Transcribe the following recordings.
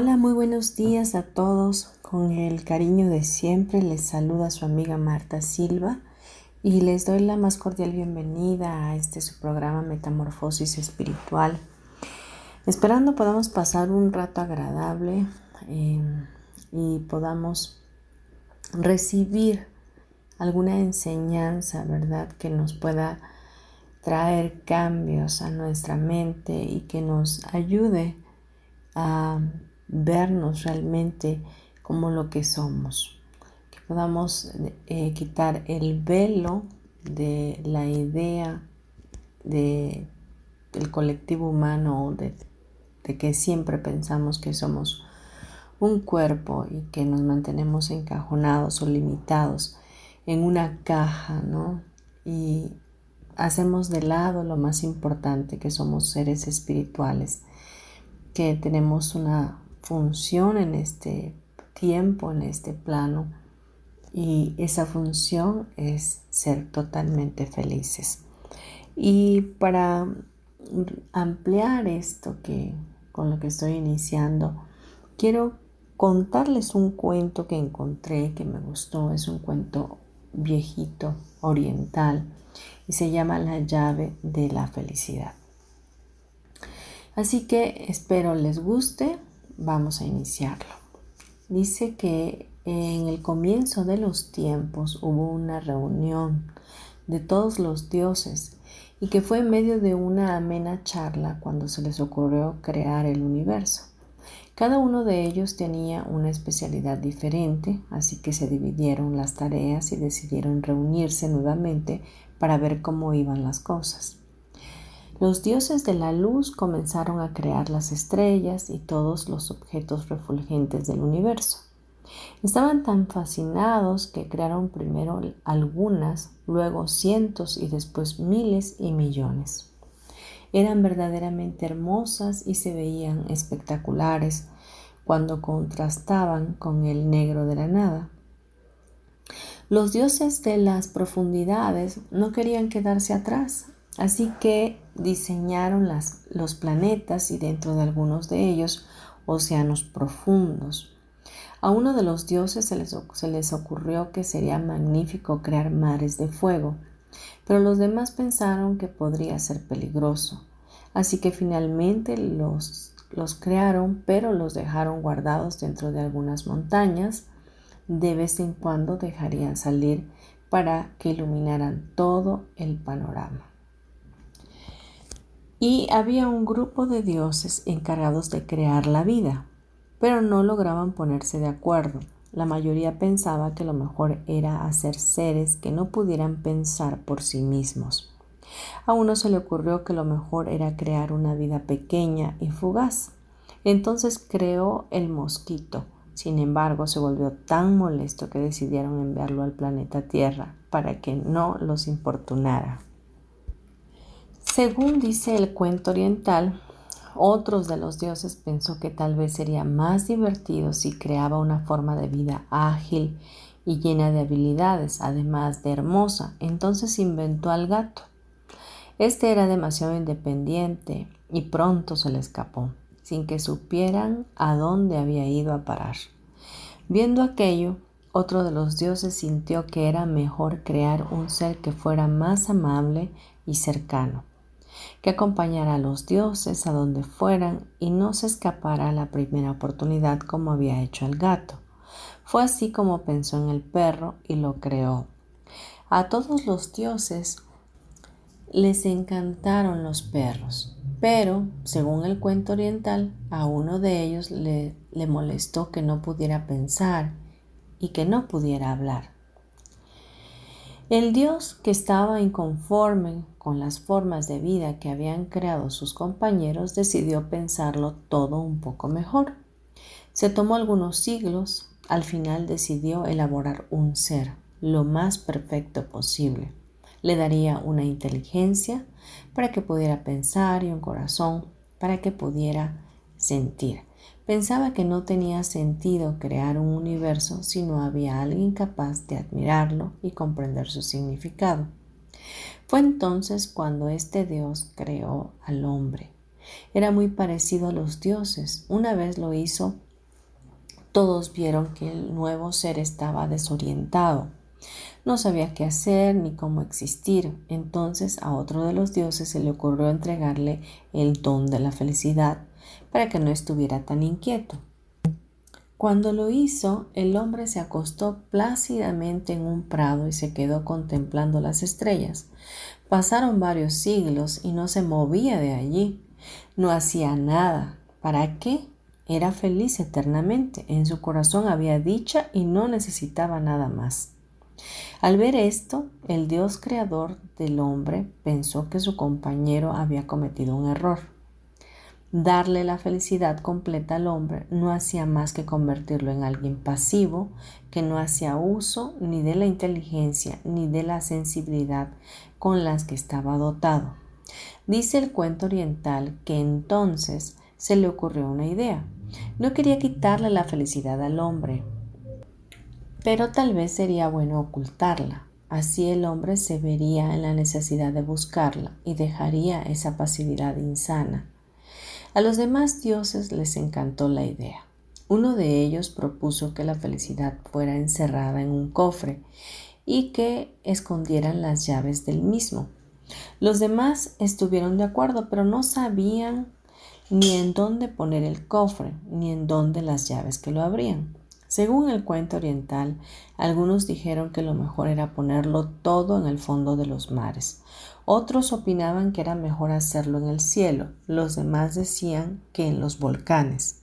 Hola, muy buenos días a todos. Con el cariño de siempre les saluda su amiga Marta Silva y les doy la más cordial bienvenida a este su programa Metamorfosis Espiritual. Esperando podamos pasar un rato agradable em, y podamos recibir alguna enseñanza, ¿verdad? Que nos pueda traer cambios a nuestra mente y que nos ayude a vernos realmente como lo que somos, que podamos eh, quitar el velo de la idea de, del colectivo humano, de, de que siempre pensamos que somos un cuerpo y que nos mantenemos encajonados o limitados en una caja, ¿no? Y hacemos de lado lo más importante, que somos seres espirituales, que tenemos una función en este tiempo, en este plano. Y esa función es ser totalmente felices. Y para ampliar esto que con lo que estoy iniciando, quiero contarles un cuento que encontré que me gustó. Es un cuento viejito, oriental, y se llama La llave de la felicidad. Así que espero les guste Vamos a iniciarlo. Dice que en el comienzo de los tiempos hubo una reunión de todos los dioses y que fue en medio de una amena charla cuando se les ocurrió crear el universo. Cada uno de ellos tenía una especialidad diferente, así que se dividieron las tareas y decidieron reunirse nuevamente para ver cómo iban las cosas. Los dioses de la luz comenzaron a crear las estrellas y todos los objetos refulgentes del universo. Estaban tan fascinados que crearon primero algunas, luego cientos y después miles y millones. Eran verdaderamente hermosas y se veían espectaculares cuando contrastaban con el negro de la nada. Los dioses de las profundidades no querían quedarse atrás, Así que diseñaron los planetas y dentro de algunos de ellos océanos profundos. A uno de los dioses se les, se les ocurrió que sería magnífico crear mares de fuego, pero los demás pensaron que podría ser peligroso. Así que finalmente los, los crearon, pero los dejaron guardados dentro de algunas montañas. De vez en cuando dejarían salir para que iluminaran todo el panorama. Y había un grupo de dioses encargados de crear la vida, pero no lograban ponerse de acuerdo. La mayoría pensaba que lo mejor era hacer seres que no pudieran pensar por sí mismos. A uno se le ocurrió que lo mejor era crear una vida pequeña y fugaz. Entonces creó el mosquito. Sin embargo, se volvió tan molesto que decidieron enviarlo al planeta Tierra para que no los importunara. Según dice el cuento oriental, otros de los dioses pensó que tal vez sería más divertido si creaba una forma de vida ágil y llena de habilidades, además de hermosa. Entonces inventó al gato. Este era demasiado independiente y pronto se le escapó, sin que supieran a dónde había ido a parar. Viendo aquello, otro de los dioses sintió que era mejor crear un ser que fuera más amable y cercano. Que acompañara a los dioses a donde fueran y no se escapara a la primera oportunidad como había hecho el gato. Fue así como pensó en el perro y lo creó. A todos los dioses les encantaron los perros, pero, según el cuento oriental, a uno de ellos le, le molestó que no pudiera pensar y que no pudiera hablar. El Dios que estaba inconforme con las formas de vida que habían creado sus compañeros decidió pensarlo todo un poco mejor. Se tomó algunos siglos, al final decidió elaborar un ser lo más perfecto posible. Le daría una inteligencia para que pudiera pensar y un corazón para que pudiera sentir. Pensaba que no tenía sentido crear un universo si no había alguien capaz de admirarlo y comprender su significado. Fue entonces cuando este Dios creó al hombre. Era muy parecido a los dioses. Una vez lo hizo, todos vieron que el nuevo ser estaba desorientado. No sabía qué hacer ni cómo existir. Entonces a otro de los dioses se le ocurrió entregarle el don de la felicidad para que no estuviera tan inquieto. Cuando lo hizo, el hombre se acostó plácidamente en un prado y se quedó contemplando las estrellas. Pasaron varios siglos y no se movía de allí. No hacía nada. ¿Para qué? Era feliz eternamente. En su corazón había dicha y no necesitaba nada más. Al ver esto, el Dios creador del hombre pensó que su compañero había cometido un error. Darle la felicidad completa al hombre no hacía más que convertirlo en alguien pasivo, que no hacía uso ni de la inteligencia ni de la sensibilidad con las que estaba dotado. Dice el cuento oriental que entonces se le ocurrió una idea. No quería quitarle la felicidad al hombre, pero tal vez sería bueno ocultarla. Así el hombre se vería en la necesidad de buscarla y dejaría esa pasividad insana. A los demás dioses les encantó la idea. Uno de ellos propuso que la felicidad fuera encerrada en un cofre y que escondieran las llaves del mismo. Los demás estuvieron de acuerdo, pero no sabían ni en dónde poner el cofre, ni en dónde las llaves que lo abrían. Según el cuento oriental, algunos dijeron que lo mejor era ponerlo todo en el fondo de los mares. Otros opinaban que era mejor hacerlo en el cielo. Los demás decían que en los volcanes.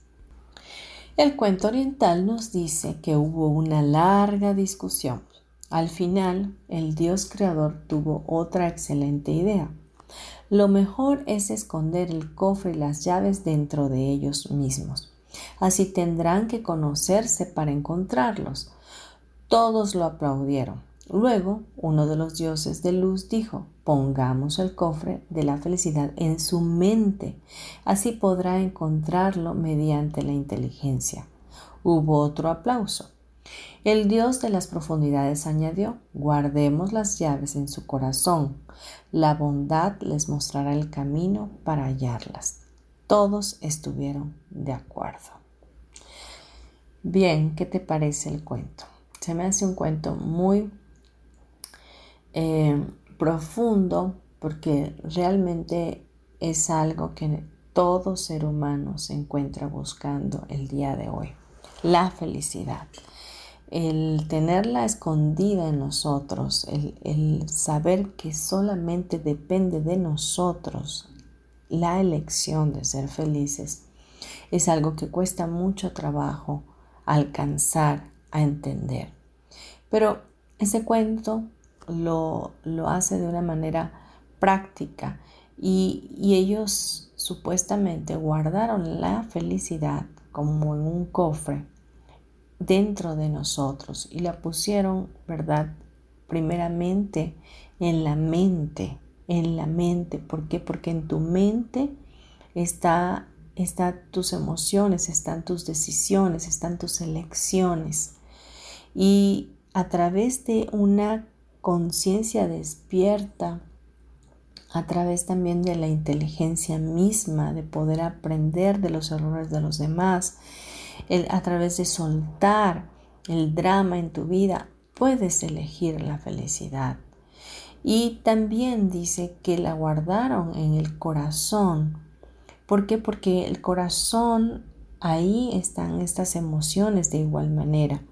El cuento oriental nos dice que hubo una larga discusión. Al final, el Dios creador tuvo otra excelente idea. Lo mejor es esconder el cofre y las llaves dentro de ellos mismos. Así tendrán que conocerse para encontrarlos. Todos lo aplaudieron. Luego, uno de los dioses de luz dijo, pongamos el cofre de la felicidad en su mente, así podrá encontrarlo mediante la inteligencia. Hubo otro aplauso. El dios de las profundidades añadió, guardemos las llaves en su corazón, la bondad les mostrará el camino para hallarlas. Todos estuvieron de acuerdo. Bien, ¿qué te parece el cuento? Se me hace un cuento muy eh, profundo porque realmente es algo que todo ser humano se encuentra buscando el día de hoy. La felicidad. El tenerla escondida en nosotros, el, el saber que solamente depende de nosotros la elección de ser felices es algo que cuesta mucho trabajo alcanzar a entender. Pero ese cuento lo, lo hace de una manera práctica y, y ellos supuestamente guardaron la felicidad como en un cofre dentro de nosotros y la pusieron, ¿verdad? Primeramente en la mente en la mente. ¿Por qué? Porque en tu mente está, están tus emociones, están tus decisiones, están tus elecciones. Y a través de una conciencia despierta, a través también de la inteligencia misma, de poder aprender de los errores de los demás, a través de soltar el drama en tu vida, puedes elegir la felicidad. Y también dice que la guardaron en el corazón. ¿Por qué? Porque el corazón, ahí están estas emociones de igual manera.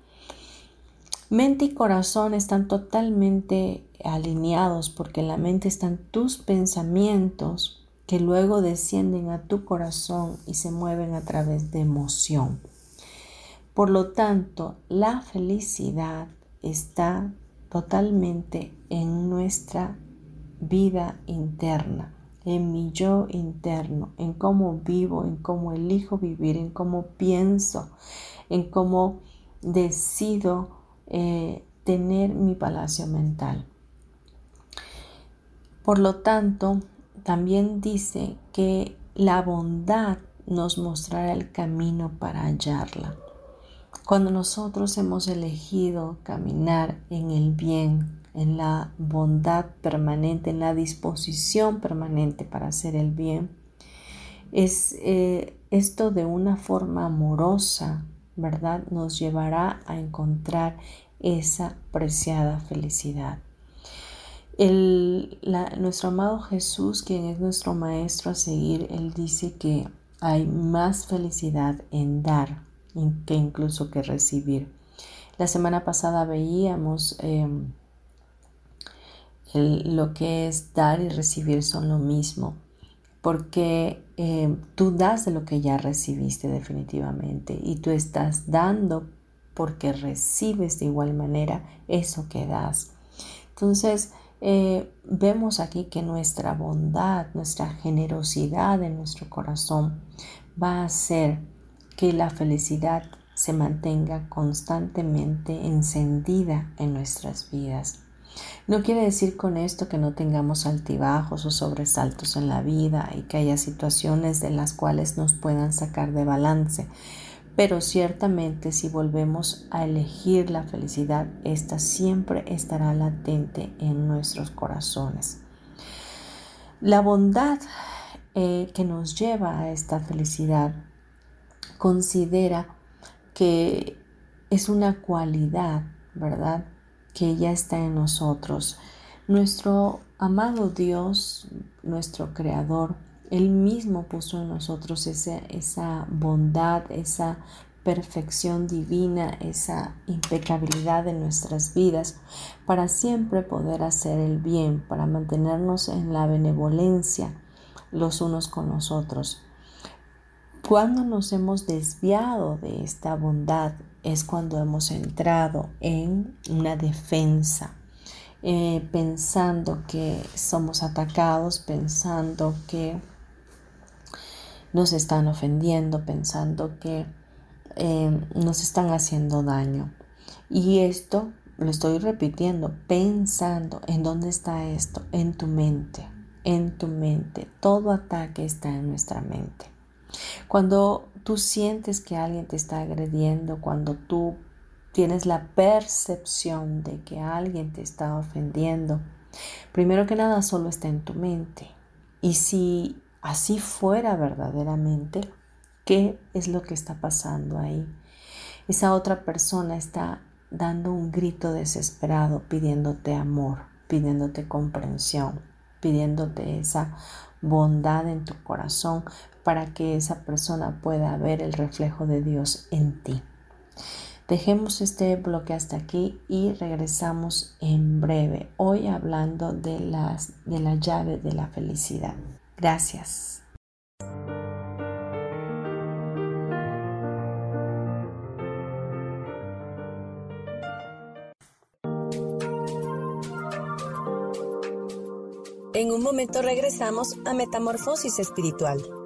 Mente y corazón están totalmente alineados porque en la mente están tus pensamientos que luego descienden a tu corazón y se mueven a través de emoción. Por lo tanto, la felicidad está totalmente en nuestra vida interna, en mi yo interno, en cómo vivo, en cómo elijo vivir, en cómo pienso, en cómo decido eh, tener mi palacio mental. Por lo tanto, también dice que la bondad nos mostrará el camino para hallarla. Cuando nosotros hemos elegido caminar en el bien, en la bondad permanente, en la disposición permanente para hacer el bien, es eh, esto de una forma amorosa, ¿verdad? Nos llevará a encontrar esa preciada felicidad nuestro amado Jesús, quien es nuestro maestro a seguir, él dice que hay más felicidad en dar que incluso que recibir. La semana pasada veíamos em, lo que es dar y recibir son lo mismo, porque em, tú das de lo que ya recibiste definitivamente y tú estás dando porque recibes de igual manera eso que das. Entonces, eh, vemos aquí que nuestra bondad, nuestra generosidad en nuestro corazón va a hacer que la felicidad se mantenga constantemente encendida en nuestras vidas. No quiere decir con esto que no tengamos altibajos o sobresaltos en la vida y que haya situaciones de las cuales nos puedan sacar de balance, pero ciertamente si volvemos a elegir la felicidad, esta siempre estará latente en nuestros corazones. La bondad eh, que nos lleva a esta felicidad considera que es una cualidad, ¿verdad? Que ya está en nosotros. Nuestro amado Dios, nuestro Creador, él mismo puso en nosotros esa, bondad, esa perfección divina, esa impecabilidad en nuestras vidas, para siempre poder hacer el bien, para mantenernos en la benevolencia los unos con los otros. Cuando nos hemos desviado de esta bondad es cuando hemos entrado en una defensa, eh, pensando que somos atacados, pensando que nos están ofendiendo, pensando que eh, nos están haciendo daño. Y esto, lo estoy repitiendo, pensando en dónde está esto, en tu mente, en tu mente. Todo ataque está en nuestra mente. Cuando tú sientes que alguien te está agrediendo, cuando tú tienes la percepción de que alguien te está ofendiendo, primero que nada solo está en tu mente. Y si así fuera verdaderamente, ¿qué es lo que está pasando ahí? Esa otra persona está dando un grito desesperado pidiéndote amor, pidiéndote comprensión, pidiéndote esa bondad en tu corazón para que esa persona pueda ver el reflejo de Dios en ti. Dejemos este bloque hasta aquí y regresamos en breve, hoy hablando de, las, de la llave de la felicidad. Gracias. En un momento regresamos a Metamorfosis Espiritual.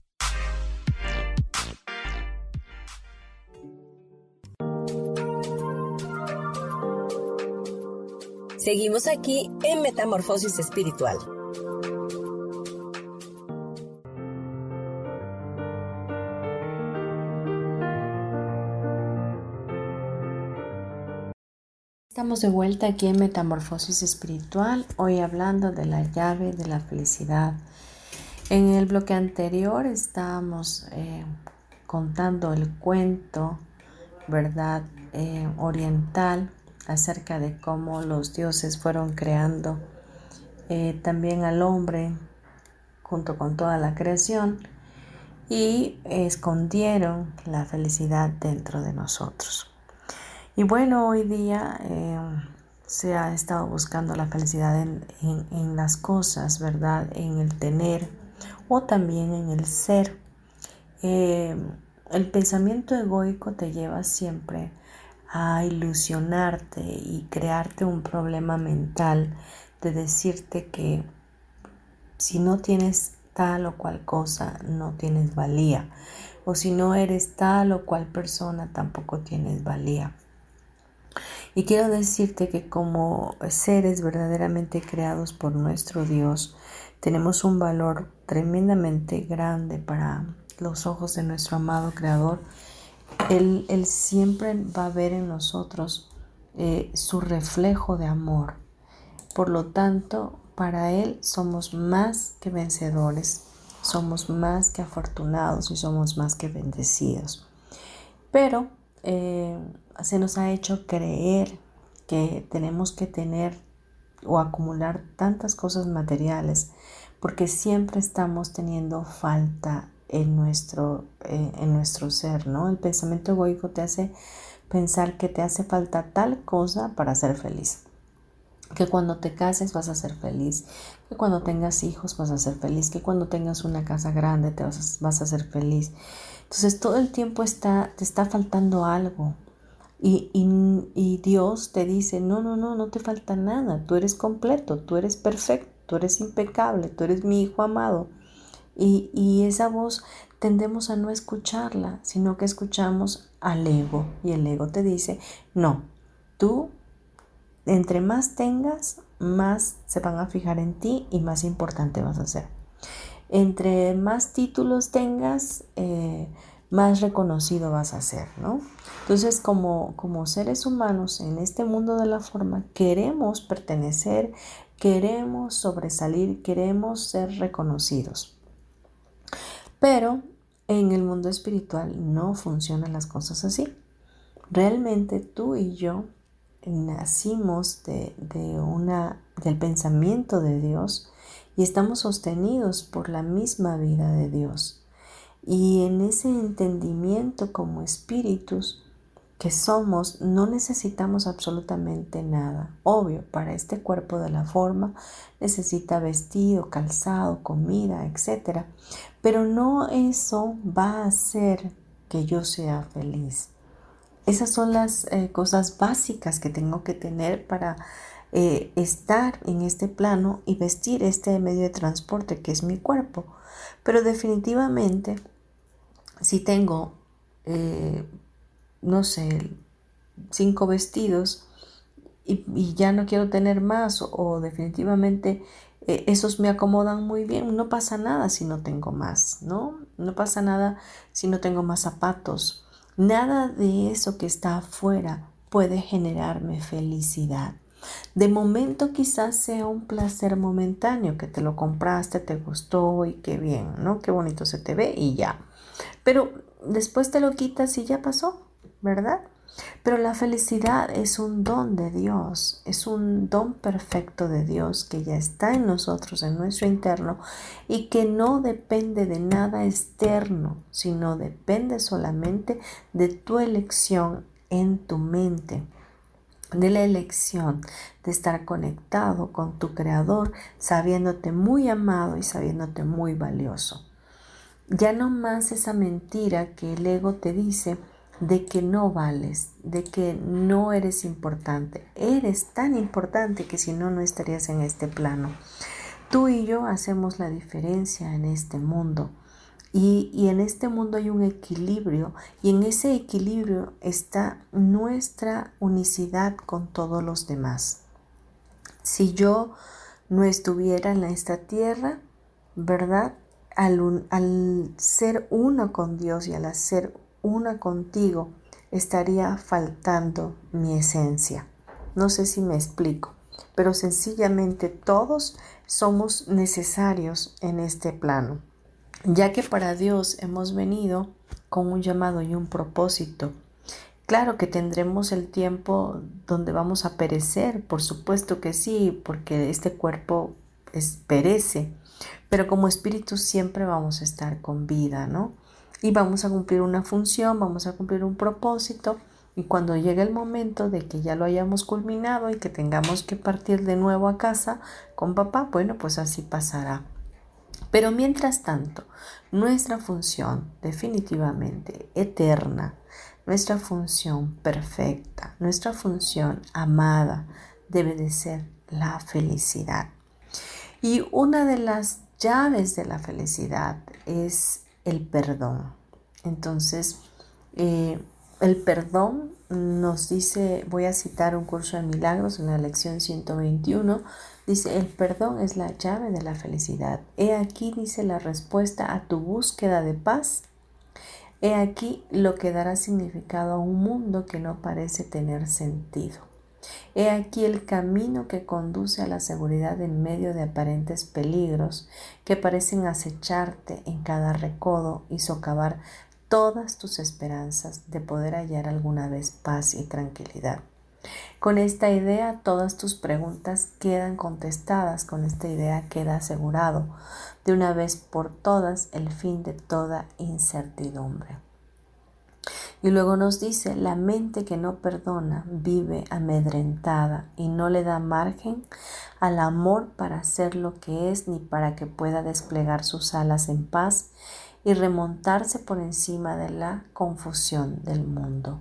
Seguimos aquí en Metamorfosis Espiritual. Estamos de vuelta aquí en Metamorfosis Espiritual, hoy hablando de la llave de la felicidad. En el bloque anterior estábamos eh, contando el cuento, ¿verdad? Eh, oriental acerca de cómo los dioses fueron creando eh, también al hombre junto con toda la creación y escondieron la felicidad dentro de nosotros. Y bueno, hoy día eh, se ha estado buscando la felicidad en, las cosas, ¿verdad? En el tener o también en el ser. Eh, el pensamiento egoico te lleva siempre a ilusionarte y crearte un problema mental de decirte que si no tienes tal o cual cosa, no tienes valía. O si no eres tal o cual persona, tampoco tienes valía. Y quiero decirte que como seres verdaderamente creados por nuestro Dios, tenemos un valor tremendamente grande para los ojos de nuestro amado Creador él, siempre va a ver en nosotros eh, su reflejo de amor. Por lo tanto, para Él somos más que vencedores, somos más que afortunados y somos más que bendecidos. Pero eh, se nos ha hecho creer que tenemos que tener o acumular tantas cosas materiales porque siempre estamos teniendo falta en nuestro, eh, en nuestro ser, ¿no? El pensamiento egoico te hace pensar que te hace falta tal cosa para ser feliz. Que cuando te cases vas a ser feliz, que cuando tengas hijos vas a ser feliz, que cuando tengas una casa grande te vas a, vas a ser feliz. Entonces todo el tiempo está, te está faltando algo. Y, y Dios te dice, no, no, no, no te falta nada, tú eres completo, tú eres perfecto, tú eres impecable, tú eres mi hijo amado. Y, esa voz tendemos a no escucharla, sino que escuchamos al ego. Y el ego te dice, no, tú, entre más tengas, más se van a fijar en ti y más importante vas a ser. Entre más títulos tengas, eh, más reconocido vas a ser, ¿no? Entonces, como, como seres humanos en este mundo de la forma, queremos pertenecer, queremos sobresalir, queremos ser reconocidos. Pero en el mundo espiritual no funcionan las cosas así. Realmente tú y yo nacimos de, una, del pensamiento de Dios y estamos sostenidos por la misma vida de Dios. Y en ese entendimiento como espíritus, que somos, no necesitamos absolutamente nada. Obvio, para este cuerpo de la forma necesita vestido, calzado, comida, etc. Pero no eso va a hacer que yo sea feliz. Esas son las eh, cosas básicas que tengo que tener para eh, estar en este plano y vestir este medio de transporte que es mi cuerpo. Pero definitivamente, si tengo eh, no sé, cinco vestidos y, ya no quiero tener más o, definitivamente eh, esos me acomodan muy bien, no pasa nada si no tengo más, ¿no? No pasa nada si no tengo más zapatos. Nada de eso que está afuera puede generarme felicidad. De momento quizás sea un placer momentáneo que te lo compraste, te gustó y qué bien, ¿no? Qué bonito se te ve y ya. Pero después te lo quitas y ya pasó. ¿verdad? Pero la felicidad es un don de Dios, es un don perfecto de Dios que ya está en nosotros, en nuestro interno, y que no depende de nada externo, sino depende solamente de tu elección en tu mente de la elección de estar conectado con tu creador, sabiéndote muy amado y sabiéndote muy valioso. Ya no más esa mentira que el ego te dice de que no vales, de que no eres importante. Eres tan importante que si no, no estarías en este plano. Tú y yo hacemos la diferencia en este mundo. Y, en este mundo hay un equilibrio y en ese equilibrio está nuestra unicidad con todos los demás. Si yo no estuviera en esta tierra, ¿verdad? Al, al ser uno con Dios y al ser una contigo, estaría faltando mi esencia. No sé si me explico, pero sencillamente todos somos necesarios en este plano, ya que para Dios hemos venido con un llamado y un propósito. Claro que tendremos el tiempo donde vamos a perecer, por supuesto que sí, porque este cuerpo perece, pero como espíritu siempre vamos a estar con vida, ¿no? Y vamos a cumplir una función, vamos a cumplir un propósito y cuando llegue el momento de que ya lo hayamos culminado y que tengamos que partir de nuevo a casa con papá, bueno, pues así pasará. Pero mientras tanto, nuestra función definitivamente eterna, nuestra función perfecta, nuestra función amada debe de ser la felicidad. Y una de las llaves de la felicidad es el perdón. Entonces, eh, el perdón nos dice, voy a citar un curso de milagros en la lección 121, dice, el perdón es la llave de la felicidad. He aquí, dice la respuesta a tu búsqueda de paz. He aquí lo que dará significado a un mundo que no parece tener sentido. He aquí el camino que conduce a la seguridad en medio de aparentes peligros que parecen acecharte en cada recodo y socavar todas tus esperanzas de poder hallar alguna vez paz y tranquilidad. Con esta idea todas tus preguntas quedan contestadas, con esta idea queda asegurado de una vez por todas el fin de toda incertidumbre. Y luego nos dice, la mente que no perdona vive amedrentada y no le da margen al amor para ser lo que es ni para que pueda desplegar sus alas en paz y remontarse por encima de la confusión del mundo.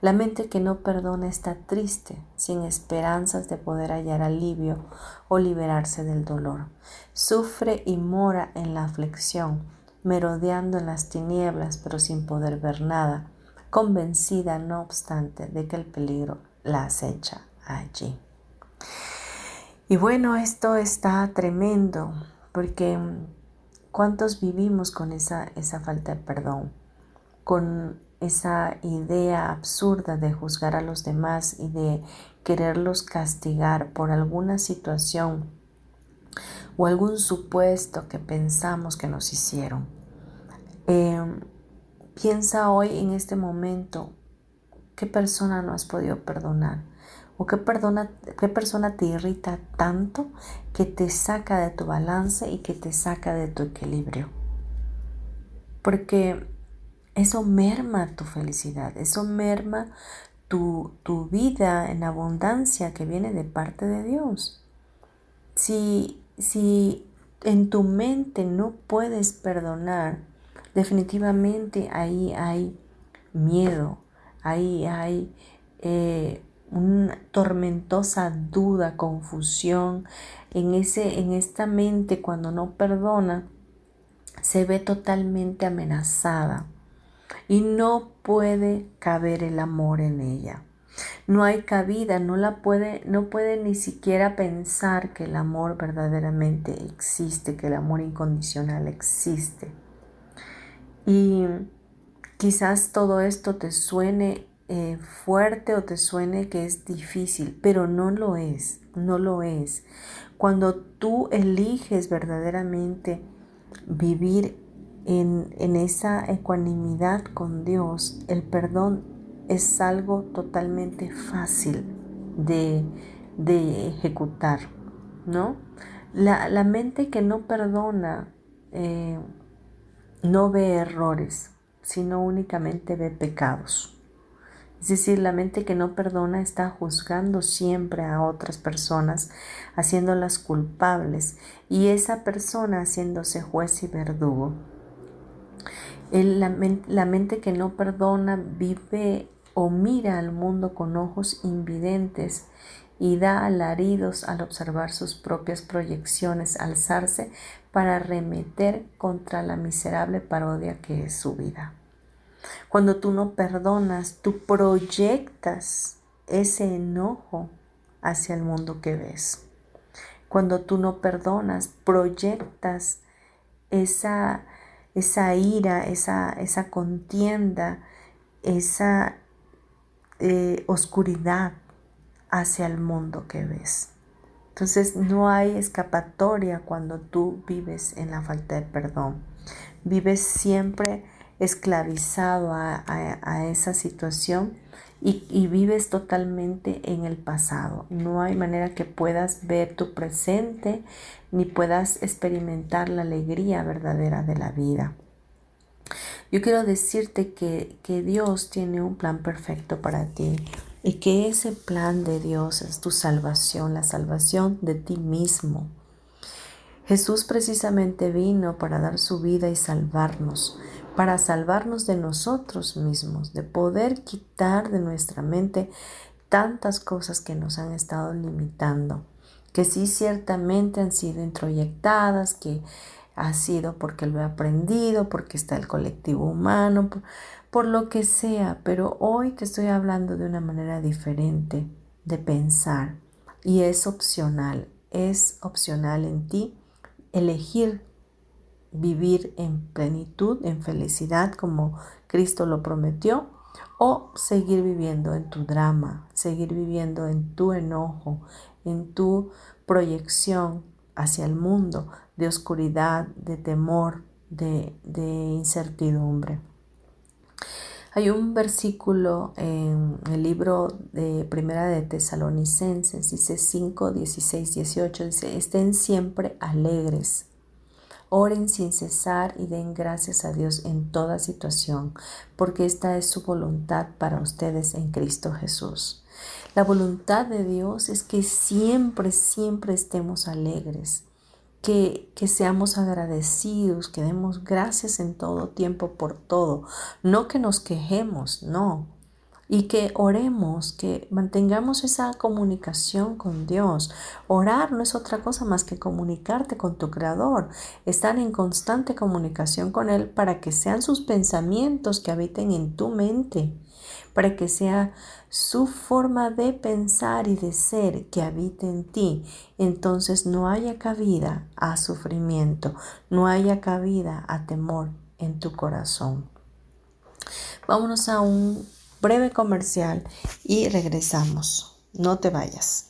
La mente que no perdona está triste, sin esperanzas de poder hallar alivio o liberarse del dolor. Sufre y mora en la aflicción, merodeando en las tinieblas, pero sin poder ver nada convencida no obstante de que el peligro la acecha allí. Y bueno, esto está tremendo porque mm, ¿cuántos vivimos con esa, esa falta de perdón? Con esa idea absurda de juzgar a los demás y de quererlos castigar por alguna situación o algún supuesto que pensamos que nos hicieron. Em, Piensa hoy en este momento qué persona no has podido perdonar o qué, qué persona te irrita tanto que te saca de tu balance y que te saca de tu equilibrio. Porque eso merma tu felicidad, eso merma tu, tu vida en abundancia que viene de parte de Dios. Si, si en tu mente no puedes perdonar, definitivamente ahí hay miedo, ahí hay eh, una tormentosa duda, confusión. En, ese, en esta mente cuando no perdona, se ve totalmente amenazada y no puede caber el amor en ella. No hay cabida, no la puede, no puede ni siquiera pensar que el amor verdaderamente existe, que el amor incondicional existe. Y quizás todo esto te suene eh, fuerte o te suene que es difícil, pero no lo es, no lo es. Cuando tú eliges verdaderamente vivir en, esa ecuanimidad con Dios, el perdón es algo totalmente fácil de, ejecutar, ¿no? La, mente que no perdona eh, no ve errores, sino únicamente ve pecados. Es decir, la mente que no perdona está juzgando siempre a otras personas, haciéndolas culpables y esa persona haciéndose juez y verdugo. la, la mente que no perdona vive o mira al mundo con ojos invidentes y da alaridos al observar sus propias proyecciones alzarse para arremeter contra la miserable parodia que es su vida. Cuando tú no perdonas, tú proyectas ese enojo hacia el mundo que ves. Cuando tú no perdonas, proyectas esa, esa ira, esa, esa contienda, esa eh, oscuridad hacia el mundo que ves. Entonces no hay escapatoria cuando tú vives en la falta de perdón. Vives siempre esclavizado a, esa situación y, y, vives totalmente en el pasado. No hay manera que puedas ver tu presente ni puedas experimentar la alegría verdadera de la vida. Yo quiero decirte que, que Dios tiene un plan perfecto para ti, y que ese plan de Dios es tu salvación, la salvación de ti mismo. Jesús precisamente vino para dar su vida y salvarnos, para salvarnos de nosotros mismos, de poder quitar de nuestra mente tantas cosas que nos han estado limitando, que sí ciertamente han sido introyectadas, que ha sido porque lo he aprendido, porque está el colectivo humano, por lo que sea, pero hoy te estoy hablando de una manera diferente de pensar y es opcional, es opcional en ti elegir vivir en plenitud, en felicidad como Cristo lo prometió, o seguir viviendo en tu drama, seguir viviendo en tu enojo, en tu proyección hacia el mundo de oscuridad, de temor, de, incertidumbre. Hay un versículo en el libro de Primera de Tesalonicenses, dice 5, 16, 18, dice, estén siempre alegres, oren sin cesar y den gracias a Dios en toda situación, porque esta es su voluntad para ustedes en Cristo Jesús. La voluntad de Dios es que siempre, siempre estemos alegres que, seamos agradecidos, que demos gracias en todo tiempo por todo, no que nos quejemos, no, y que oremos, que mantengamos esa comunicación con Dios. Orar no es otra cosa más que comunicarte con tu Creador, estar en constante comunicación con Él para que sean sus pensamientos que habiten en tu mente para que sea su forma de pensar y de ser que habite en ti, entonces no haya cabida a sufrimiento, no haya cabida a temor en tu corazón. Vámonos a un breve comercial y regresamos. No te vayas.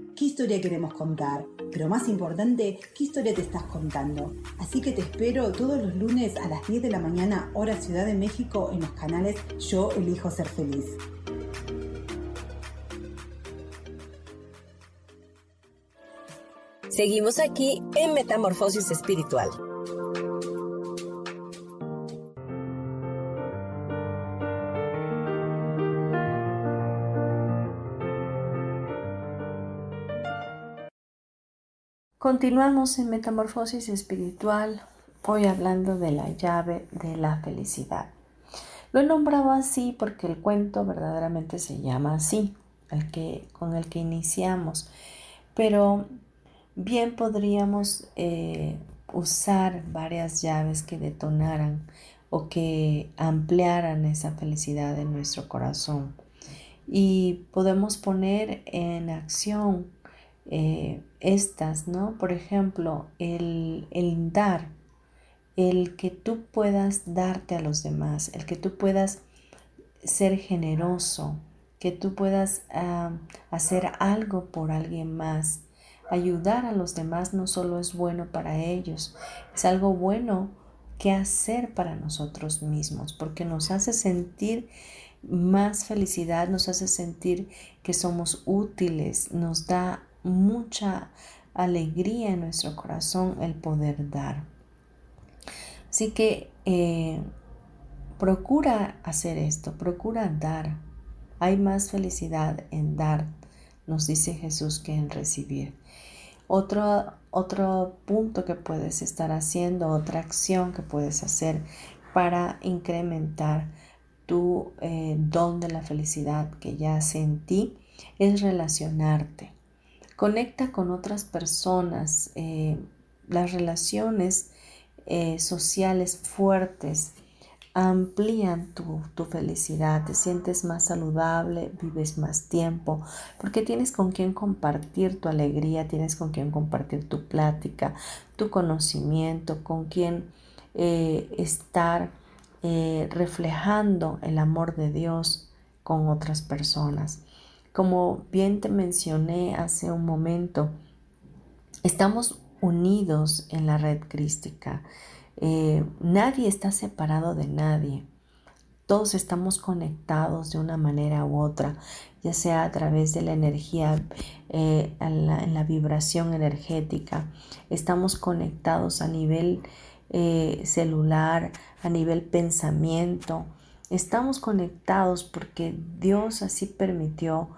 qué historia queremos contar. Pero más importante, qué historia te estás contando. Así que te espero todos los lunes a las 10 de la mañana, hora Ciudad de México, en los canales Yo Elijo Ser Feliz. Seguimos aquí en Metamorfosis Espiritual. Continuamos en Metamorfosis Espiritual, hoy hablando de la llave de la felicidad. Lo he nombrado así porque el cuento verdaderamente se llama así, el que, con el que iniciamos, pero Bien podríamos eh, usar varias llaves que detonaran o que ampliaran esa felicidad en nuestro corazón. Y podemos poner en acción eh, estas, ¿no? Por ejemplo, el, el dar, el que tú puedas darte a los demás, el que tú puedas ser generoso, que tú puedas ah, hacer algo por alguien más, Ayudar a los demás no solo es bueno para ellos, es algo bueno que hacer para nosotros mismos, porque nos hace sentir más felicidad, nos hace sentir que somos útiles, nos da mucha alegría en nuestro corazón el poder dar. Así que eh, procura hacer esto, procura dar. Hay más felicidad en dar, nos dice Jesús, que en recibir. Otro, otro punto que puedes estar haciendo, otra acción que puedes hacer para incrementar tu eh, don de la felicidad que ya en ti es relacionarte. Conecta con otras personas. Eh, las relaciones eh, sociales fuertes amplían tu, felicidad, te sientes más saludable, vives más tiempo, porque tienes con quien compartir tu alegría, tienes con quien compartir tu plática, tu conocimiento, con quien eh, estar reflejando el amor de Dios con otras personas. Como bien te mencioné hace un momento, estamos unidos en la red crística. Eh, nadie está separado de nadie. Todos estamos conectados de una manera u otra, ya sea a través de la energía, eh, en, la, vibración energética. Estamos conectados a nivel eh, celular, a nivel pensamiento. Estamos conectados porque Dios así permitió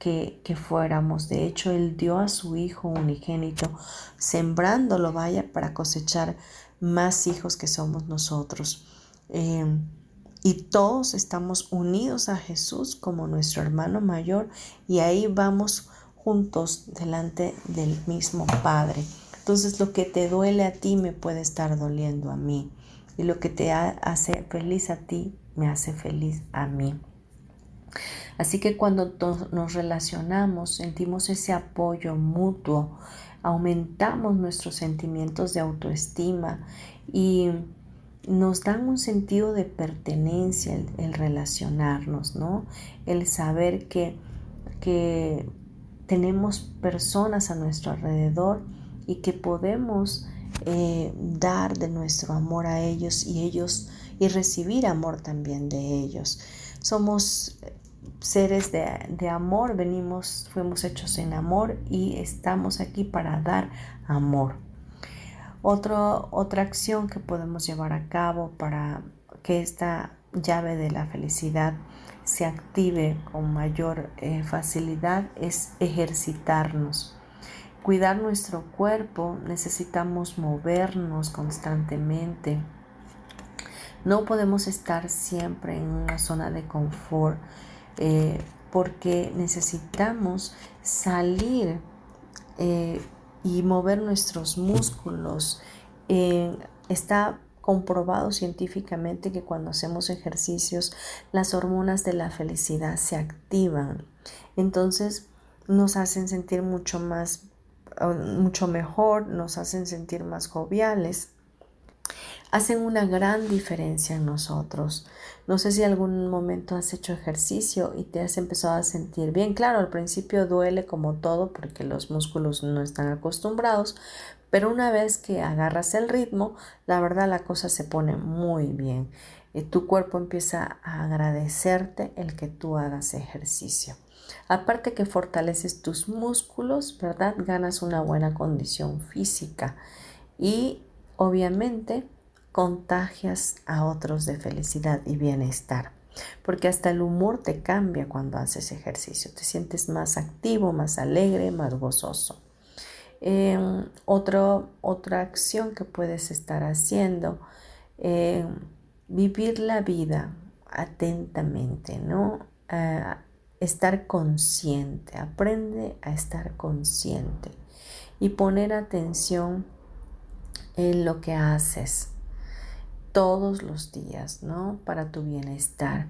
que, fuéramos. De hecho, Él dio a su Hijo unigénito, sembrándolo, vaya, para cosechar más hijos que somos nosotros. Eh, y todos estamos unidos a Jesús como nuestro hermano mayor y ahí vamos juntos delante del mismo Padre. Entonces lo que te duele a ti me puede estar doliendo a mí y lo que te hace feliz a ti me hace feliz a mí. Así que cuando nos relacionamos sentimos ese apoyo mutuo aumentamos nuestros sentimientos de autoestima y nos dan un sentido de pertenencia el, relacionarnos, ¿no? El saber que, que tenemos personas a nuestro alrededor y que podemos eh, dar de nuestro amor a ellos y ellos y recibir amor también de ellos. Somos seres de, amor, venimos, fuimos hechos en amor y estamos aquí para dar amor. otra acción que podemos llevar a cabo para que esta llave de la felicidad se active con mayor eh, facilidad es ejercitarnos. Cuidar nuestro cuerpo, necesitamos movernos constantemente. No podemos estar siempre en una zona de confort eh, porque necesitamos salir eh, y mover nuestros músculos. Eh, está comprobado científicamente que cuando hacemos ejercicios las hormonas de la felicidad se activan. Entonces nos hacen sentir mucho más, mucho mejor, nos hacen sentir más joviales. Hacen una gran diferencia en nosotros. No sé si algún momento has hecho ejercicio y te has empezado a sentir bien. Claro, al principio duele como todo porque los músculos no están acostumbrados, pero una vez que agarras el ritmo, la verdad la cosa se pone muy bien. Y tu cuerpo empieza a agradecerte el que tú hagas ejercicio. Aparte que fortaleces tus músculos, ¿verdad? Ganas una buena condición física y obviamente contagias a otros de felicidad y bienestar. Porque hasta el humor te cambia cuando haces ejercicio. Te sientes más activo, más alegre, más gozoso. Em, otra acción que puedes estar haciendo, eh, vivir la vida atentamente, ¿no? estar consciente, aprende a estar consciente y poner atención en lo que haces todos los días, ¿no? Para tu bienestar.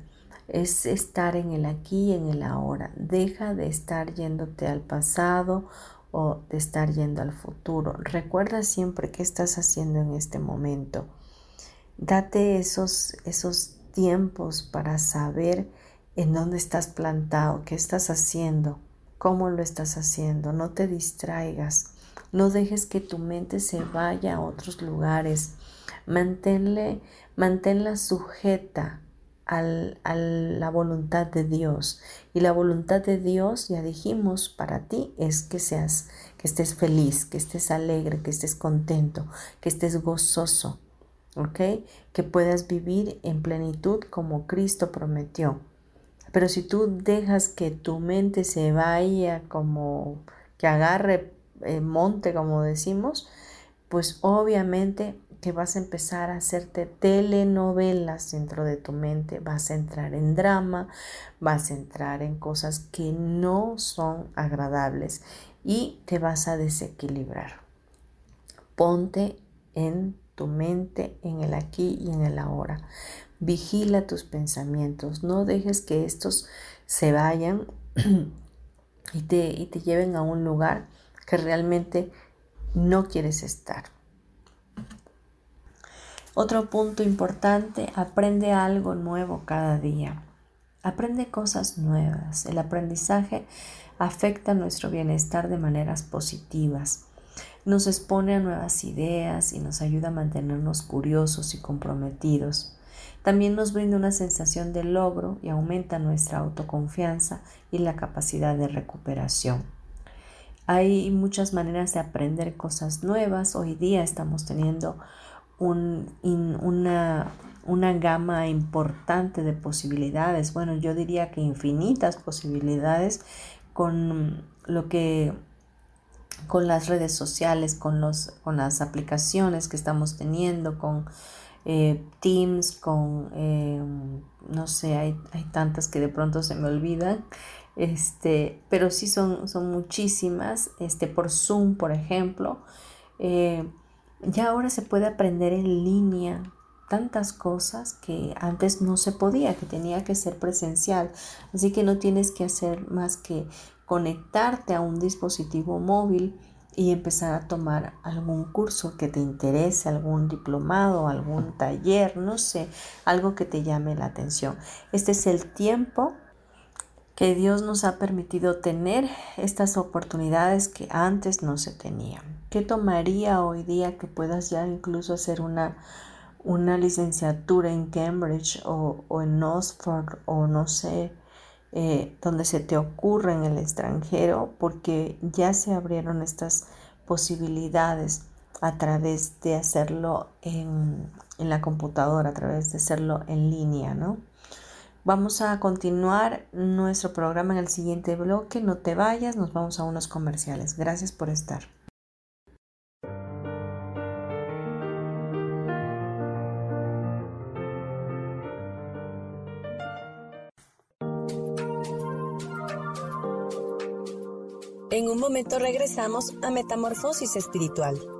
Es estar en el aquí y en el ahora. Deja de estar yéndote al pasado o de estar yendo al futuro. Recuerda siempre qué estás haciendo en este momento. Date esos, esos tiempos para saber en dónde estás plantado, qué estás haciendo, cómo lo estás haciendo. No te distraigas. No dejes que tu mente se vaya a otros lugares. Manténle, manténla sujeta al, a la voluntad de Dios. Y la voluntad de Dios, ya dijimos, para ti es que seas, que estés feliz, que estés alegre, que estés contento, que estés gozoso, ¿ok? Que puedas vivir en plenitud como Cristo prometió. Pero si tú dejas que tu mente se vaya como que agarre eh, monte, como decimos, pues obviamente que vas a empezar a hacerte telenovelas dentro de tu mente, vas a entrar en drama, vas a entrar en cosas que no son agradables y te vas a desequilibrar. Ponte en tu mente, en el aquí y en el ahora. Vigila tus pensamientos, no dejes que estos se vayan y te, y te lleven a un lugar que realmente no quieres estar. Otro punto importante, aprende algo nuevo cada día. Aprende cosas nuevas. El aprendizaje afecta nuestro bienestar de maneras positivas. Nos expone a nuevas ideas y nos ayuda a mantenernos curiosos y comprometidos. También nos brinda una sensación de logro y aumenta nuestra autoconfianza y la capacidad de recuperación. Hay muchas maneras de aprender cosas nuevas. Hoy día estamos teniendo una, una gama importante de posibilidades, bueno, yo diría que infinitas posibilidades con lo que con las redes sociales, con, los, con las aplicaciones que estamos teniendo, con eh, Teams, con, eh, no sé, hay, hay, tantas que de pronto se me olvidan, este, pero sí son, son muchísimas, este, por Zoom, por ejemplo. Eh, ya ahora se puede aprender en línea tantas cosas que antes no se podía, que tenía que ser presencial. Así que no tienes que hacer más que conectarte a un dispositivo móvil y empezar a tomar algún curso que te interese, algún diplomado, algún taller, no sé, algo que te llame la atención. Este es el tiempo que Dios nos ha permitido tener estas oportunidades que antes no se tenían. ¿Qué tomaría hoy día que puedas ya incluso hacer una, una licenciatura en Cambridge o, en Oxford o no sé, eh, donde se te ocurra en el extranjero? Porque ya se abrieron estas posibilidades a través de hacerlo en, en la computadora, a través de hacerlo en línea, ¿no? Vamos a continuar nuestro programa en el siguiente bloque. No te vayas, nos vamos a unos comerciales. Gracias por estar. En un momento regresamos a Metamorfosis Espiritual.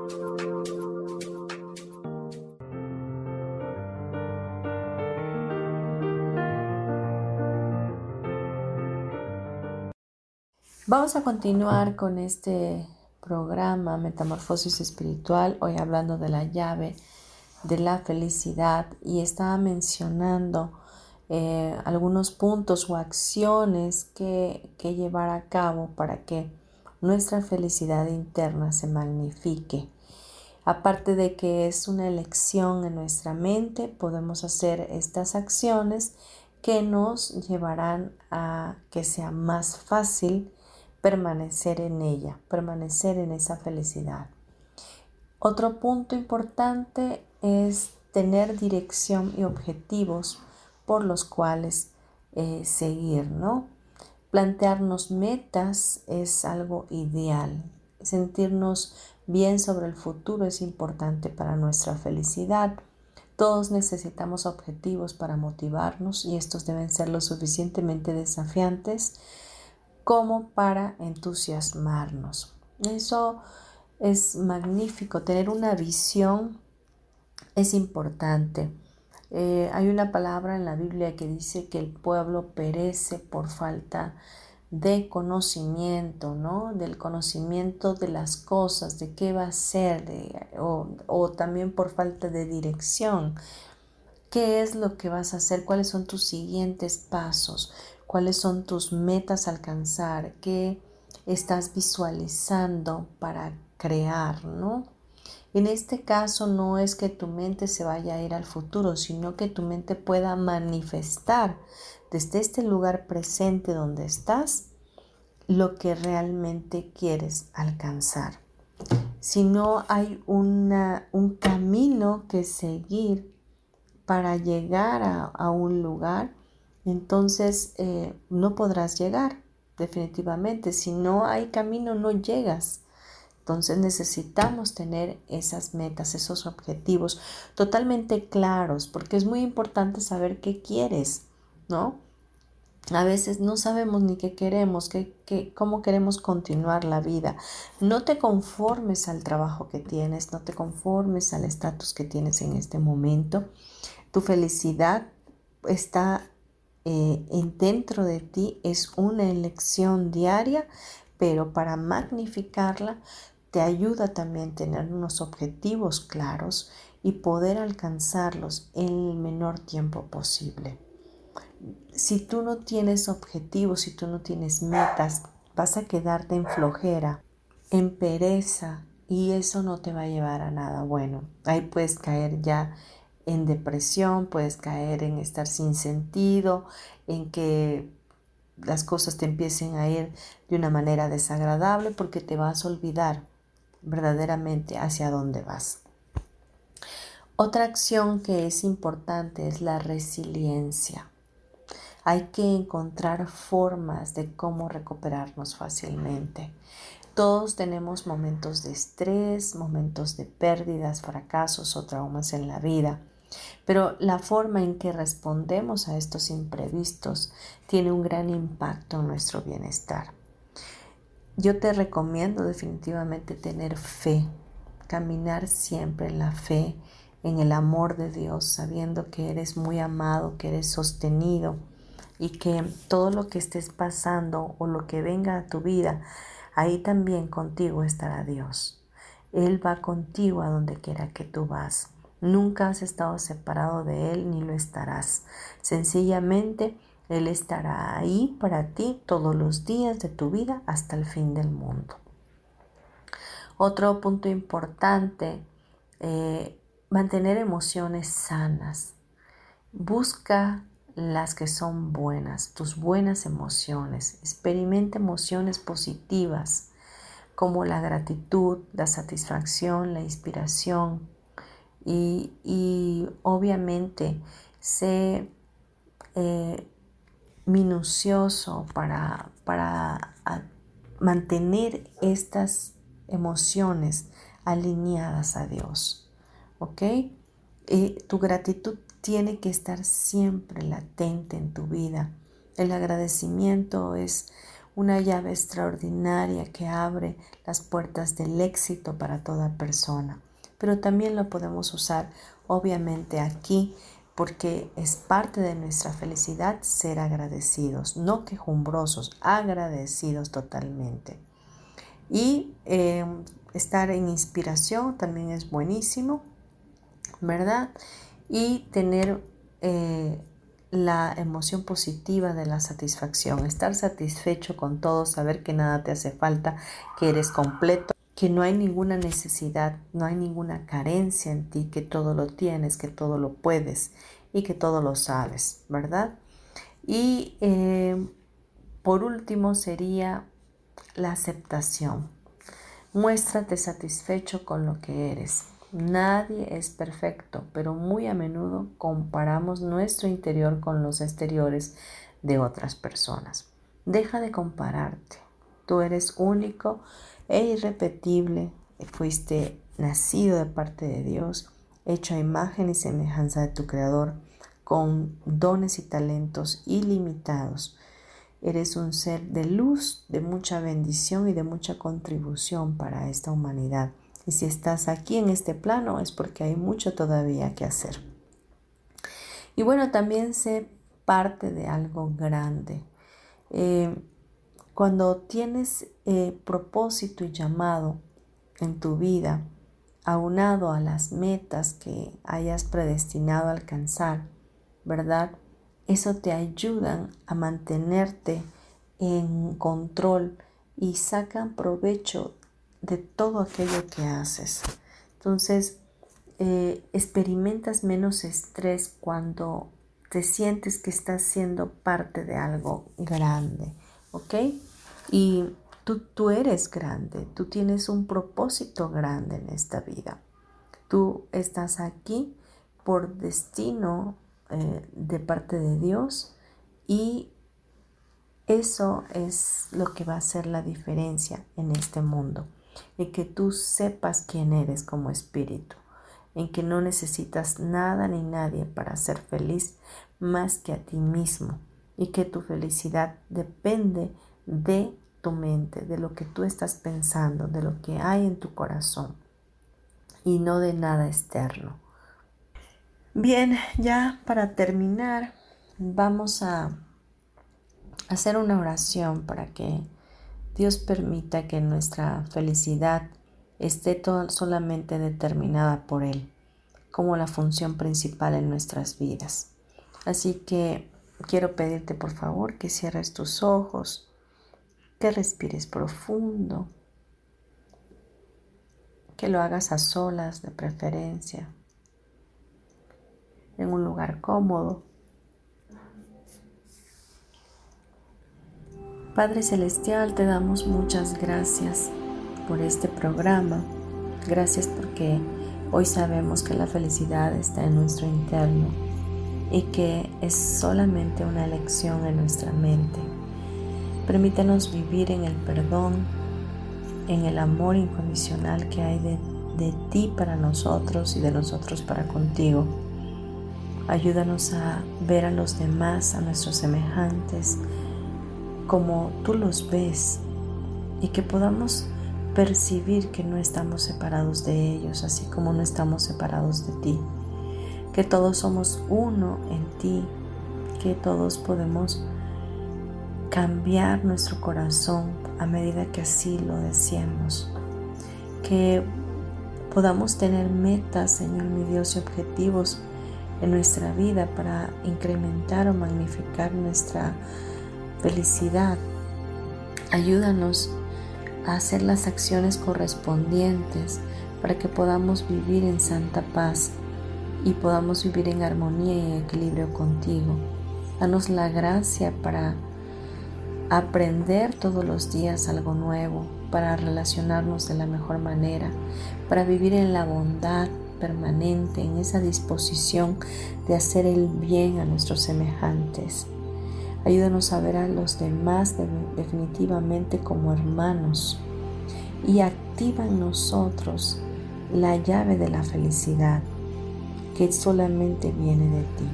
Vamos a continuar con este programa Metamorfosis Espiritual, hoy hablando de la llave de la felicidad y estaba mencionando eh, algunos puntos o acciones que, que llevar a cabo para que nuestra felicidad interna se magnifique. Aparte de que es una elección en nuestra mente, podemos hacer estas acciones que nos llevarán a que sea más fácil permanecer en ella, permanecer en esa felicidad. Otro punto importante es tener dirección y objetivos por los cuales eh, seguir, ¿no? Plantearnos metas es algo ideal. Sentirnos bien sobre el futuro es importante para nuestra felicidad. Todos necesitamos objetivos para motivarnos y estos deben ser lo suficientemente desafiantes como para entusiasmarnos. Eso es magnífico. Tener una visión es importante. Eh, hay una palabra en la Biblia que dice que el pueblo perece por falta de conocimiento, ¿no? Del conocimiento de las cosas, de qué va a ser, o, o también por falta de dirección. ¿Qué es lo que vas a hacer? ¿Cuáles son tus siguientes pasos? ¿Cuáles son tus metas a alcanzar? ¿Qué estás visualizando para crear, ¿no? En este caso no es que tu mente se vaya a ir al futuro, sino que tu mente pueda manifestar desde este lugar presente donde estás lo que realmente quieres alcanzar. Si no hay un camino que seguir para llegar a, un lugar, entonces eh, no podrás llegar definitivamente. Si no hay camino, no llegas. Entonces necesitamos tener esas metas, esos objetivos totalmente claros, porque es muy importante saber qué quieres, ¿no? A veces no sabemos ni qué queremos, qué, cómo queremos continuar la vida. No te conformes al trabajo que tienes, no te conformes al estatus que tienes en este momento. Tu felicidad está eh, dentro de ti, es una elección diaria, pero para magnificarla te ayuda también tener unos objetivos claros y poder alcanzarlos en el menor tiempo posible. Si tú no tienes objetivos, si tú no tienes metas, vas a quedarte en flojera, en pereza y eso no te va a llevar a nada bueno. Ahí puedes caer ya en depresión, puedes caer en estar sin sentido, en que las cosas te empiecen a ir de una manera desagradable porque te vas a olvidar verdaderamente hacia dónde vas. Otra acción que es importante es la resiliencia. Hay que encontrar formas de cómo recuperarnos fácilmente. Todos tenemos momentos de estrés, momentos de pérdidas, fracasos o traumas en la vida. Pero la forma en que respondemos a estos imprevistos tiene un gran impacto en nuestro bienestar. Yo te recomiendo definitivamente tener fe, caminar siempre en la fe, en el amor de Dios, sabiendo que eres muy amado, que eres sostenido y que todo lo que estés pasando o lo que venga a tu vida, ahí también contigo estará Dios. Él va contigo a donde quiera que tú vas. Nunca has estado separado de Él ni lo estarás. Sencillamente, Él estará ahí para ti todos los días de tu vida hasta el fin del mundo. Otro punto importante, eh, mantener emociones sanas. Busca las que son buenas, tus buenas emociones. Experimenta emociones positivas como la gratitud, la satisfacción, la inspiración, y, obviamente sé eh, minucioso para, para mantener estas emociones alineadas a Dios. ¿Ok? Y tu gratitud tiene que estar siempre latente en tu vida. El agradecimiento es una llave extraordinaria que abre las puertas del éxito para toda persona pero también lo podemos usar obviamente aquí porque es parte de nuestra felicidad ser agradecidos, no quejumbrosos, agradecidos totalmente. Y eh, estar en inspiración también es buenísimo, ¿verdad? Y tener eh, la emoción positiva de la satisfacción, estar satisfecho con todo, saber que nada te hace falta, que eres completo que no hay ninguna necesidad, no hay ninguna carencia en ti, que todo lo tienes, que todo lo puedes y que todo lo sabes, ¿verdad? Y eh, por último sería la aceptación. Muéstrate satisfecho con lo que eres. Nadie es perfecto, pero muy a menudo comparamos nuestro interior con los exteriores de otras personas. Deja de compararte. Tú eres único e irrepetible, fuiste nacido de parte de Dios, hecho a imagen y semejanza de tu Creador, con dones y talentos ilimitados. Eres un ser de luz, de mucha bendición y de mucha contribución para esta humanidad. Y si estás aquí en este plano es porque hay mucho todavía que hacer. Y bueno, también sé parte de algo grande. Eh, cuando tienes eh, propósito y llamado en tu vida, aunado a las metas que hayas predestinado a alcanzar, ¿verdad? Eso te ayuda a mantenerte en control y sacan provecho de todo aquello que haces. Entonces, eh, experimentas menos estrés cuando te sientes que estás siendo parte de algo grande. ¿Ok? Y tú, tú eres grande, tú tienes un propósito grande en esta vida. Tú estás aquí por destino eh, de parte de Dios y eso es lo que va a hacer la diferencia en este mundo. En que tú sepas quién eres como espíritu. En que no necesitas nada ni nadie para ser feliz más que a ti mismo y que tu felicidad depende de tu mente, de lo que tú estás pensando, de lo que hay en tu corazón y no de nada externo. Bien, ya para terminar, vamos a hacer una oración para que Dios permita que nuestra felicidad esté solamente determinada por Él como la función principal en nuestras vidas. Así que quiero pedirte por favor que cierres tus ojos, que respires profundo, que lo hagas a solas de preferencia, en un lugar cómodo. Padre Celestial, te damos muchas gracias por este programa. Gracias porque hoy sabemos que la felicidad está en nuestro interno y que es solamente una elección en nuestra mente. Permítenos vivir en el perdón, en el amor incondicional que hay de, de ti para nosotros y de nosotros para contigo. Ayúdanos a ver a los demás, a nuestros semejantes, como tú los ves y que podamos percibir que no estamos separados de ellos, así como no estamos separados de ti, que todos somos uno en ti, que todos podemos cambiar nuestro corazón a medida que así lo deseamos, que podamos tener metas, Señor mi Dios, y objetivos en nuestra vida para incrementar o magnificar nuestra felicidad. Ayúdanos a hacer las acciones correspondientes para que podamos vivir en santa paz y podamos vivir en armonía y equilibrio contigo. Danos la gracia para aprender todos los días algo nuevo, para relacionarnos de la mejor manera, para vivir en la bondad permanente, en esa disposición de hacer el bien a nuestros semejantes. Ayúdanos a ver a los demás definitivamente como hermanos y activa en nosotros la llave de la felicidad que solamente viene de ti.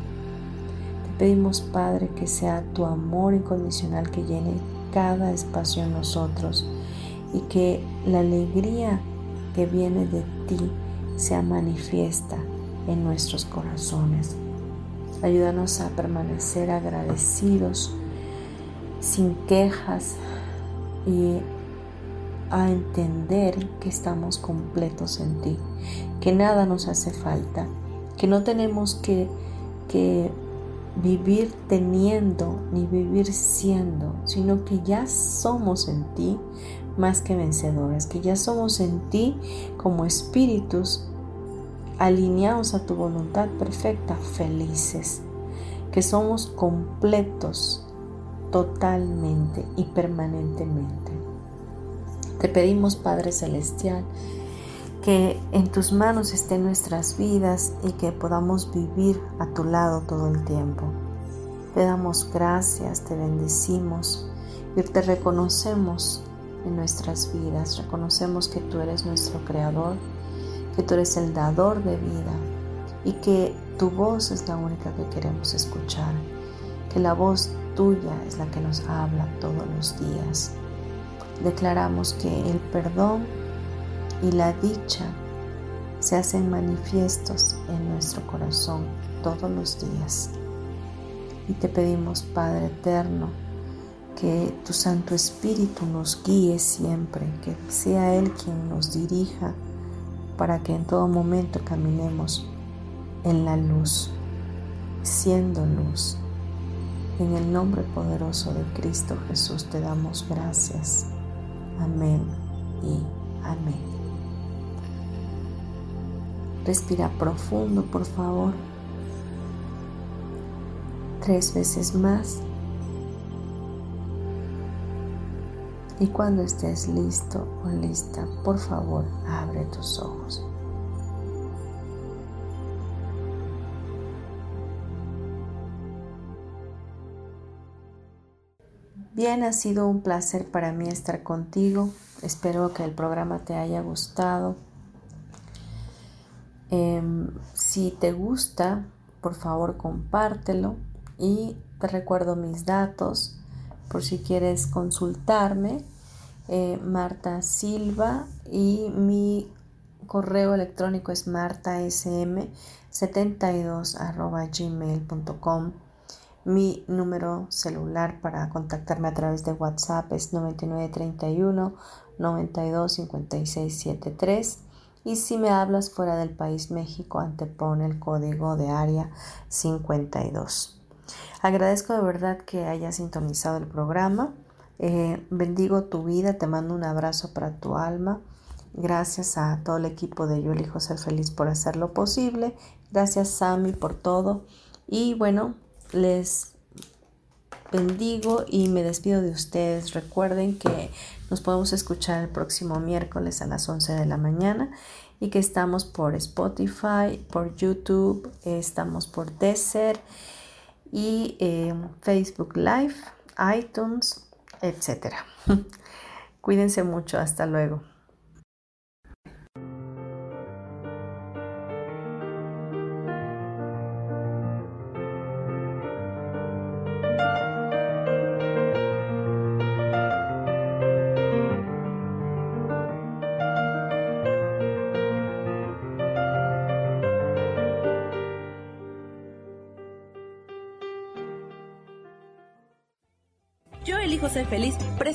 Te pedimos, Padre, que sea tu amor incondicional que llene cada espacio en nosotros y que la alegría que viene de ti sea manifiesta en nuestros corazones. Ayúdanos a permanecer agradecidos, sin quejas y a entender que estamos completos en ti, que nada nos hace falta, que no tenemos que, que vivir teniendo ni vivir siendo, sino que ya somos en ti más que vencedores, que ya somos en ti como espíritus alineados a tu voluntad perfecta, felices, que somos completos totalmente y permanentemente. Te pedimos, Padre Celestial, que en tus manos estén nuestras vidas y que podamos vivir a tu lado todo el tiempo. Te damos gracias, te bendecimos y te reconocemos en nuestras vidas. Reconocemos que tú eres nuestro creador que tú eres el dador de vida y que tu voz es la única que queremos escuchar, que la voz tuya es la que nos habla todos los días. Declaramos que el perdón y la dicha se hacen manifiestos en nuestro corazón todos los días. Y te pedimos, Padre Eterno, que tu Santo Espíritu nos guíe siempre, que sea Él quien nos dirija para que en todo momento caminemos en la luz, siendo luz. En el nombre poderoso de Cristo Jesús te damos gracias. Amén y amén. Respira profundo, por favor. Tres veces más. Y cuando estés listo o lista, por favor, abre tus ojos. Bien, ha sido un placer para mí estar contigo. Espero que el programa te haya gustado. Em, si te gusta, por favor compártelo y te recuerdo mis datos por si quieres consultarme, eh, Marta Silva y mi correo electrónico es martasm72 gmail.com. Mi número celular para contactarme a través de WhatsApp es 9931 925673 y si me hablas fuera del país México antepone el código de área 52. Agradezco de verdad que hayas sintonizado el programa. Eh, bendigo tu vida, te mando un abrazo para tu alma. Gracias a todo el equipo de Yo elijo ser feliz por hacerlo posible. Gracias Sami por todo. Y bueno, les bendigo y me despido de ustedes. Recuerden que nos podemos escuchar el próximo miércoles a las 11 de la mañana y que estamos por Spotify, por YouTube, estamos por Desert y eh, Facebook Live, iTunes, etc. Cuídense mucho, hasta luego.